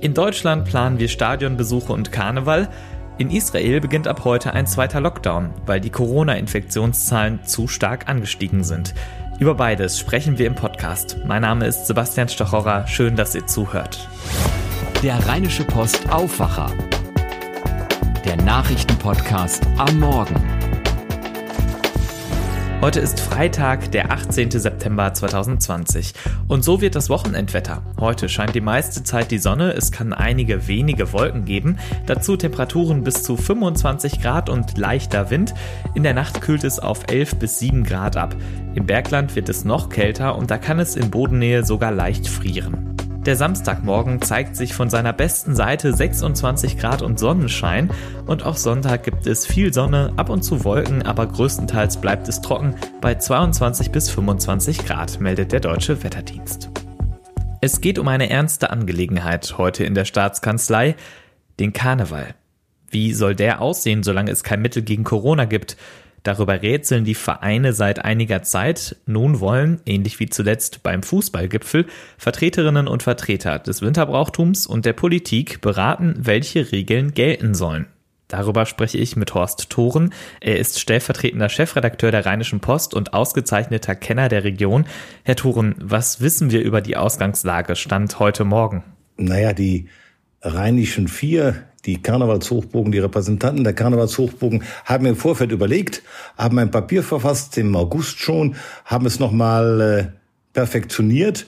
In Deutschland planen wir Stadionbesuche und Karneval. In Israel beginnt ab heute ein zweiter Lockdown, weil die Corona-Infektionszahlen zu stark angestiegen sind. Über beides sprechen wir im Podcast. Mein Name ist Sebastian Stochorer. Schön, dass ihr zuhört. Der Rheinische Post Aufwacher. Der Nachrichtenpodcast am Morgen. Heute ist Freitag, der 18. September 2020. Und so wird das Wochenendwetter. Heute scheint die meiste Zeit die Sonne, es kann einige wenige Wolken geben, dazu Temperaturen bis zu 25 Grad und leichter Wind. In der Nacht kühlt es auf 11 bis 7 Grad ab. Im Bergland wird es noch kälter und da kann es in Bodennähe sogar leicht frieren. Der Samstagmorgen zeigt sich von seiner besten Seite 26 Grad und Sonnenschein und auch Sonntag gibt es viel Sonne, ab und zu Wolken, aber größtenteils bleibt es trocken bei 22 bis 25 Grad, meldet der Deutsche Wetterdienst. Es geht um eine ernste Angelegenheit heute in der Staatskanzlei, den Karneval. Wie soll der aussehen, solange es kein Mittel gegen Corona gibt? Darüber rätseln die Vereine seit einiger Zeit. Nun wollen, ähnlich wie zuletzt beim Fußballgipfel, Vertreterinnen und Vertreter des Winterbrauchtums und der Politik beraten, welche Regeln gelten sollen. Darüber spreche ich mit Horst Thoren. Er ist stellvertretender Chefredakteur der Rheinischen Post und ausgezeichneter Kenner der Region. Herr Thoren, was wissen wir über die Ausgangslage Stand heute Morgen? Naja, die Rheinischen Vier, die Karnevalshochbogen, die Repräsentanten der Karnevalshochbogen haben im Vorfeld überlegt, haben ein Papier verfasst im August schon, haben es nochmal äh, perfektioniert,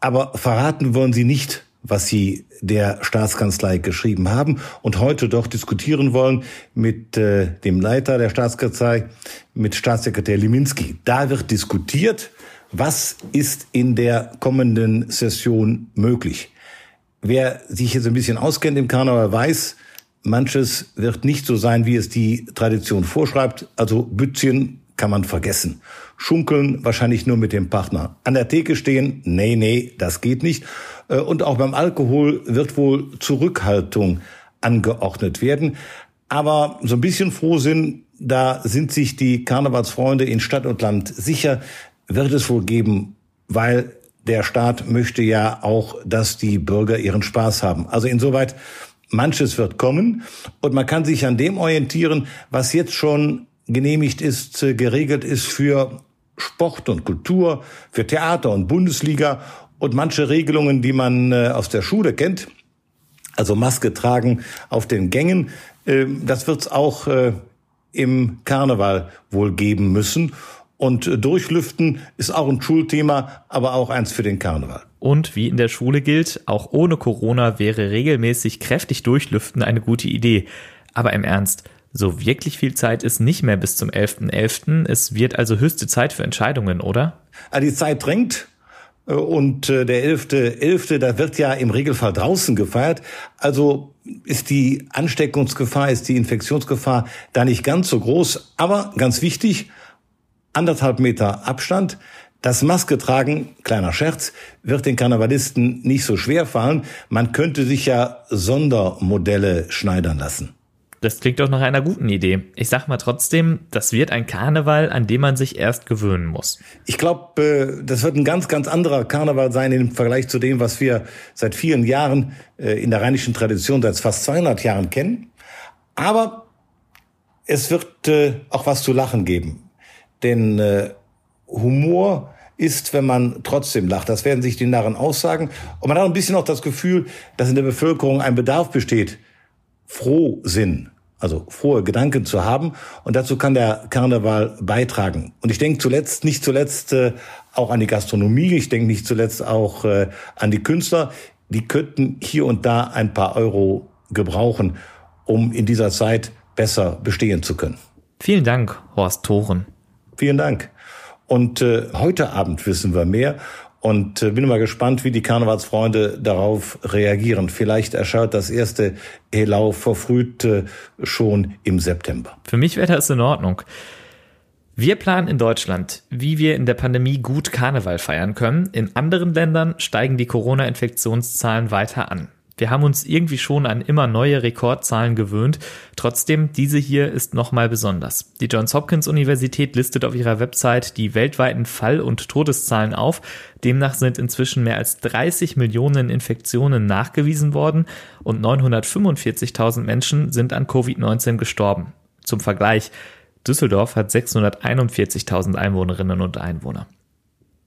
aber verraten wollen sie nicht, was sie der Staatskanzlei geschrieben haben und heute doch diskutieren wollen mit äh, dem Leiter der Staatskanzlei, mit Staatssekretär Liminski. Da wird diskutiert, was ist in der kommenden Session möglich. Wer sich jetzt ein bisschen auskennt im Karneval weiß, manches wird nicht so sein, wie es die Tradition vorschreibt. Also Bützchen kann man vergessen. Schunkeln wahrscheinlich nur mit dem Partner. An der Theke stehen, nee, nee, das geht nicht. Äh, und auch beim Alkohol wird wohl Zurückhaltung angeordnet werden. Aber so ein bisschen Frohsinn, da sind sich die Karnevalsfreunde in Stadt und Land sicher, wird es wohl geben, weil der Staat möchte ja auch, dass die Bürger ihren Spaß haben. Also insoweit, manches wird kommen und man kann sich an dem orientieren, was jetzt schon genehmigt ist, äh, geregelt ist für Sport und Kultur, für Theater und Bundesliga und manche Regelungen, die man äh, aus der Schule kennt, also Maske tragen auf den Gängen, äh, das wird es auch im Karneval wohl geben müssen. Und Durchlüften ist auch ein Schulthema, aber auch eins für den Karneval. Und wie in der Schule gilt, auch ohne Corona wäre regelmäßig kräftig Durchlüften eine gute Idee. Aber im Ernst, so wirklich viel Zeit ist nicht mehr bis zum 11.11. .11. Es wird also höchste Zeit für Entscheidungen, oder? Ah, die Zeit drängt. Und äh, der 11.11., .11., da wird ja im Regelfall draußen gefeiert. Also ist die Ansteckungsgefahr, ist die Infektionsgefahr da nicht ganz so groß. Aber ganz wichtig, anderthalb Meter Abstand. Das Maske tragen, kleiner Scherz, wird den Karnevalisten nicht so schwer fallen. Man könnte sich ja Sondermodelle schneidern lassen. Das klingt doch nach einer guten Idee. Ich sag mal trotzdem, das wird ein Karneval, an dem man sich erst gewöhnen muss. Ich glaube, äh, das wird ein ganz, ganz anderer Karneval sein im Vergleich zu dem, was wir seit vielen Jahren äh, in der rheinischen Tradition seit fast 200 Jahren kennen. Aber es wird äh, auch was zu lachen geben. Denn äh, Humor ist, wenn man trotzdem lacht. Das werden sich die Narren aussagen. Und man hat ein bisschen auch das Gefühl, dass in der Bevölkerung ein Bedarf besteht, Frohsinn, also frohe Gedanken zu haben. Und dazu kann der Karneval beitragen. Und ich denke zuletzt, nicht zuletzt äh, auch an die Gastronomie, ich denke nicht zuletzt auch äh, an die Künstler. Die könnten hier und da ein paar Euro gebrauchen, um in dieser Zeit besser bestehen zu können. Vielen Dank, Horst Thoren. Vielen Dank. Und äh, heute Abend wissen wir mehr. Und äh, bin mal gespannt, wie die Karnevalsfreunde darauf reagieren. Vielleicht erscheint das erste Helau verfrüht äh, schon im September. Für mich wäre das in Ordnung. Wir planen in Deutschland, wie wir in der Pandemie gut Karneval feiern können. In anderen Ländern steigen die Corona-Infektionszahlen weiter an. Wir haben uns irgendwie schon an immer neue Rekordzahlen gewöhnt. Trotzdem, diese hier ist nochmal besonders. Die Johns Hopkins Universität listet auf ihrer Website die weltweiten Fall- und Todeszahlen auf. Demnach sind inzwischen mehr als 30 Millionen Infektionen nachgewiesen worden und 945.000 Menschen sind an Covid-19 gestorben. Zum Vergleich, Düsseldorf hat 641.000 Einwohnerinnen und Einwohner.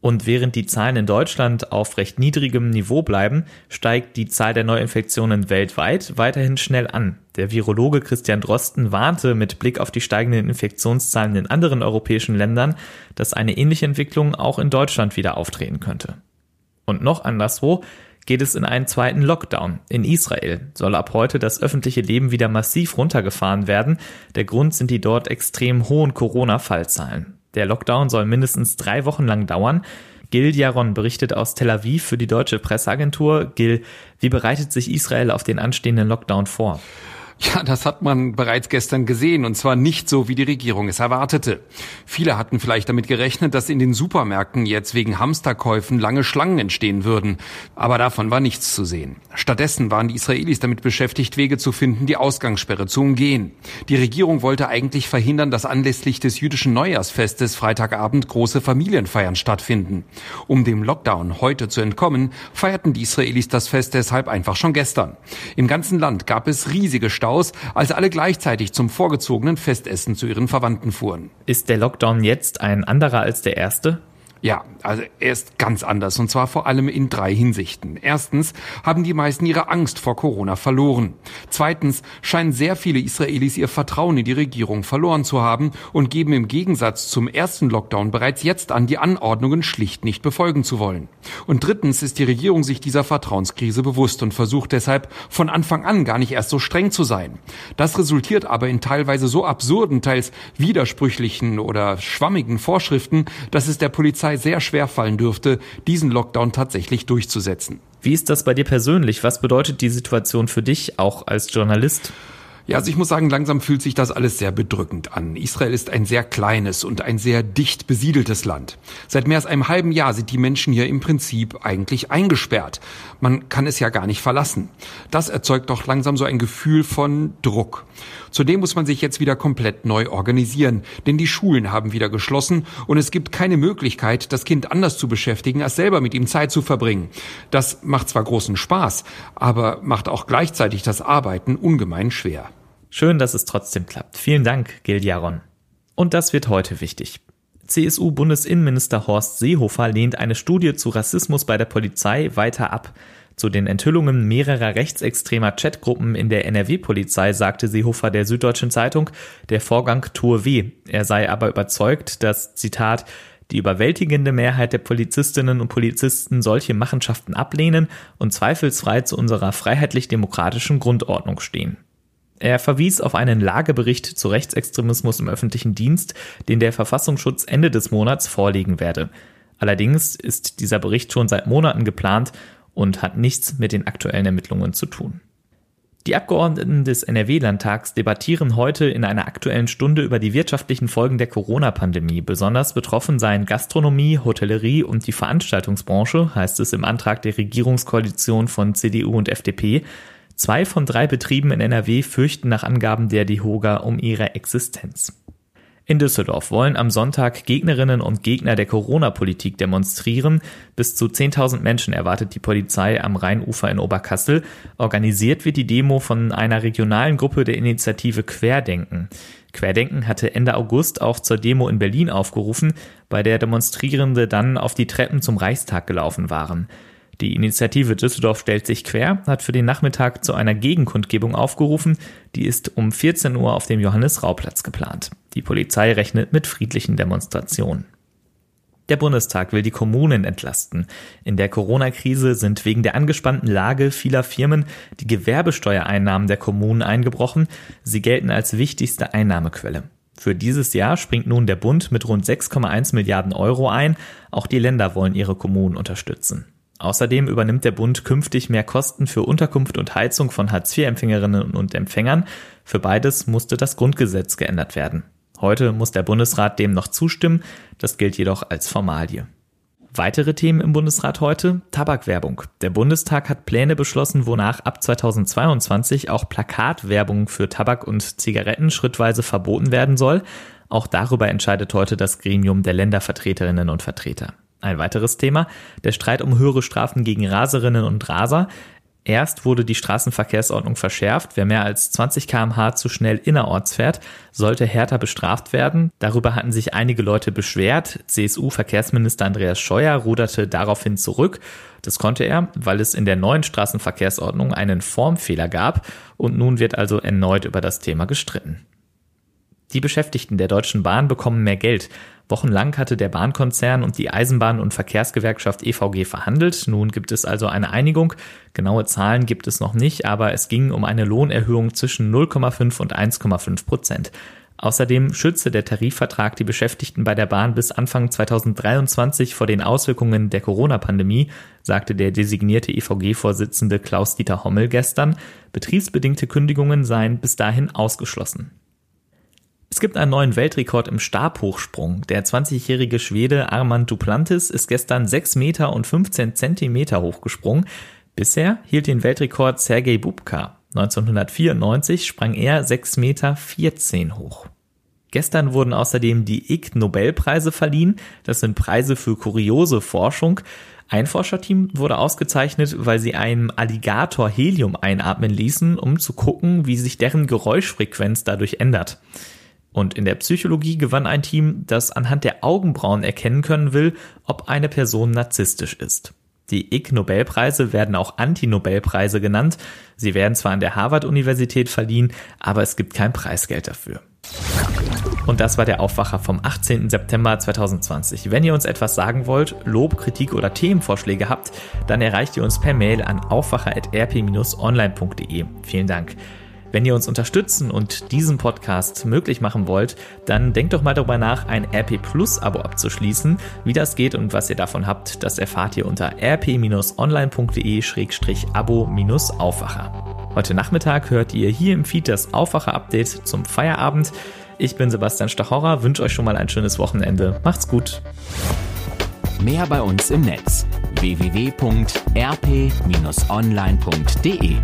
Und während die Zahlen in Deutschland auf recht niedrigem Niveau bleiben, steigt die Zahl der Neuinfektionen weltweit weiterhin schnell an. Der Virologe Christian Drosten warnte mit Blick auf die steigenden Infektionszahlen in anderen europäischen Ländern, dass eine ähnliche Entwicklung auch in Deutschland wieder auftreten könnte. Und noch anderswo geht es in einen zweiten Lockdown. In Israel soll ab heute das öffentliche Leben wieder massiv runtergefahren werden. Der Grund sind die dort extrem hohen Corona-Fallzahlen. Der Lockdown soll mindestens drei Wochen lang dauern. Gil Jaron berichtet aus Tel Aviv für die deutsche Presseagentur. Gil, wie bereitet sich Israel auf den anstehenden Lockdown vor? Ja, das hat man bereits gestern gesehen und zwar nicht so, wie die Regierung es erwartete. Viele hatten vielleicht damit gerechnet, dass in den Supermärkten jetzt wegen Hamsterkäufen lange Schlangen entstehen würden. Aber davon war nichts zu sehen. Stattdessen waren die Israelis damit beschäftigt, Wege zu finden, die Ausgangssperre zu umgehen. Die Regierung wollte eigentlich verhindern, dass anlässlich des jüdischen Neujahrsfestes Freitagabend große Familienfeiern stattfinden. Um dem Lockdown heute zu entkommen, feierten die Israelis das Fest deshalb einfach schon gestern. Im ganzen Land gab es riesige Stau Staus, als alle gleichzeitig zum vorgezogenen Festessen zu ihren Verwandten fuhren. Ist der Lockdown jetzt ein anderer als der erste? Ja, also er ist ganz anders und zwar vor allem in drei Hinsichten. Erstens haben die meisten ihre Angst vor Corona verloren. Zweitens scheinen sehr viele Israelis ihr Vertrauen in die Regierung verloren zu haben und geben im Gegensatz zum ersten Lockdown bereits jetzt an, die Anordnungen schlicht nicht befolgen zu wollen. Und drittens ist die Regierung sich dieser Vertrauenskrise bewusst und versucht deshalb von Anfang an gar nicht erst so streng zu sein. Das resultiert aber in teilweise so absurden, teils widersprüchlichen oder schwammigen Vorschriften, dass es der Polizei Polizei sehr schwer fallen dürfte, diesen Lockdown tatsächlich durchzusetzen. Wie ist das bei dir persönlich? Was bedeutet die Situation für dich auch als Journalist? Ja, also ich muss sagen, langsam fühlt sich das alles sehr bedrückend an. Israel ist ein sehr kleines und ein sehr dicht besiedeltes Land. Seit mehr als einem halben Jahr sind die Menschen hier im Prinzip eigentlich eingesperrt. Man kann es ja gar nicht verlassen. Das erzeugt doch langsam so ein Gefühl von Druck. Zudem muss man sich jetzt wieder komplett neu organisieren, denn die Schulen haben wieder geschlossen und es gibt keine Möglichkeit, das Kind anders zu beschäftigen, als selber mit ihm Zeit zu verbringen. Das macht zwar großen Spaß, aber macht auch gleichzeitig das Arbeiten ungemein schwer. Schön, dass es trotzdem klappt. Vielen Dank, Gil Jaron. Und das wird heute wichtig. CSU-Bundesinnenminister Horst Seehofer lehnt eine Studie zu Rassismus bei der Polizei weiter ab. Zu den Enthüllungen mehrerer rechtsextremer Chatgruppen in der NRW-Polizei sagte Seehofer der Süddeutschen Zeitung, der Vorgang tue weh. Er sei aber überzeugt, dass, Zitat, die überwältigende Mehrheit der Polizistinnen und Polizisten solche Machenschaften ablehnen und zweifelsfrei zu unserer freiheitlich-demokratischen Grundordnung stehen. Er verwies auf einen Lagebericht zu Rechtsextremismus im öffentlichen Dienst, den der Verfassungsschutz Ende des Monats vorlegen werde. Allerdings ist dieser Bericht schon seit Monaten geplant und hat nichts mit den aktuellen Ermittlungen zu tun. Die Abgeordneten des NRW-Landtags debattieren heute in einer aktuellen Stunde über die wirtschaftlichen Folgen der Corona-Pandemie. Besonders betroffen seien Gastronomie, Hotellerie und die Veranstaltungsbranche, heißt es im Antrag der Regierungskoalition von CDU und FDP. Zwei von drei Betrieben in NRW fürchten nach Angaben der DEHOGA um ihre Existenz. In Düsseldorf wollen am Sonntag Gegnerinnen und Gegner der Corona-Politik demonstrieren. Bis zu 10.000 Menschen erwartet die Polizei am Rheinufer in Oberkassel. Organisiert wird die Demo von einer regionalen Gruppe der Initiative Querdenken. Querdenken hatte Ende August auch zur Demo in Berlin aufgerufen, bei der Demonstrierende dann auf die Treppen zum Reichstag gelaufen waren. Die Initiative Düsseldorf stellt sich quer hat für den Nachmittag zu einer Gegenkundgebung aufgerufen. Die ist um 14 Uhr auf dem Johannes-Rau-Platz geplant. Die Polizei rechnet mit friedlichen Demonstrationen. Der Bundestag will die Kommunen entlasten. In der Corona-Krise sind wegen der angespannten Lage vieler Firmen die Gewerbesteuereinnahmen der Kommunen eingebrochen. Sie gelten als wichtigste Einnahmequelle. Für dieses Jahr springt nun der Bund mit rund 6,1 Milliarden Euro ein. Auch die Länder wollen ihre Kommunen unterstützen. Außerdem übernimmt der Bund künftig mehr Kosten für Unterkunft und Heizung von Hartz-IV-Empfängerinnen und Empfängern. Für beides musste das Grundgesetz geändert werden. Heute muss der Bundesrat dem noch zustimmen, das gilt jedoch als Formalie. Weitere Themen im Bundesrat heute? Tabakwerbung. Der Bundestag hat Pläne beschlossen, wonach ab 2022 auch Plakatwerbung für Tabak und Zigaretten schrittweise verboten werden soll. Auch darüber entscheidet heute das Gremium der Ländervertreterinnen und Vertreter. Ein weiteres Thema, der Streit um höhere Strafen gegen Raserinnen und Raser. Erst wurde die Straßenverkehrsordnung verschärft. Wer mehr als 20 kmh zu schnell innerorts fährt, sollte härter bestraft werden. Darüber hatten sich einige Leute beschwert. CSU-Verkehrsminister Andreas Scheuer ruderte daraufhin zurück. Das konnte er, weil es in der neuen Straßenverkehrsordnung einen Formfehler gab und nun wird also erneut über das Thema gestritten. Die Beschäftigten der Deutschen Bahn bekommen mehr Geld. Wochenlang hatte der Bahnkonzern und die Eisenbahn- und Verkehrsgewerkschaft EVG verhandelt. Nun gibt es also eine Einigung. Genaue Zahlen gibt es noch nicht, aber es ging um eine Lohnerhöhung zwischen 0,5 und 1,5 Prozent. Außerdem schütze der Tarifvertrag die Beschäftigten bei der Bahn bis Anfang 2023 vor den Auswirkungen der Corona-Pandemie, sagte der designierte EVG-Vorsitzende Klaus-Dieter Hommel gestern. Betriebsbedingte Kündigungen seien bis dahin ausgeschlossen. Es gibt einen neuen Weltrekord im Stabhochsprung. Der 20-jährige Schwede Armand Duplantis ist gestern 6 Meter und 15 Zentimeter hochgesprungen. Bisher hielt den Weltrekord Sergei Bubka. 1994 sprang er 6 Meter 14 hoch. Gestern wurden außerdem die Ig Nobelpreise verliehen. Das sind Preise für kuriose Forschung. Ein Forscherteam wurde ausgezeichnet, weil sie einem Alligator Helium einatmen ließen, um zu gucken, wie sich deren Geräuschfrequenz dadurch ändert. Und in der Psychologie gewann ein Team, das anhand der Augenbrauen erkennen können will, ob eine Person narzisstisch ist. Die Ig Nobelpreise werden auch Anti-Nobelpreise genannt. Sie werden zwar an der Harvard-Universität verliehen, aber es gibt kein Preisgeld dafür. Und das war der Aufwacher vom 18. September 2020. Wenn ihr uns etwas sagen wollt, Lob, Kritik oder Themenvorschläge habt, dann erreicht ihr uns per Mail an aufwacher.rp-online.de. Vielen Dank. Wenn ihr uns unterstützen und diesen Podcast möglich machen wollt, dann denkt doch mal darüber nach, ein RP Plus Abo abzuschließen. Wie das geht und was ihr davon habt, das erfahrt ihr unter rp-online.de-abo-aufwacher. Heute Nachmittag hört ihr hier im Feed das Aufwacher-Update zum Feierabend. Ich bin Sebastian Stachorra, wünsche euch schon mal ein schönes Wochenende. Macht's gut. Mehr bei uns im Netz www.rp-online.de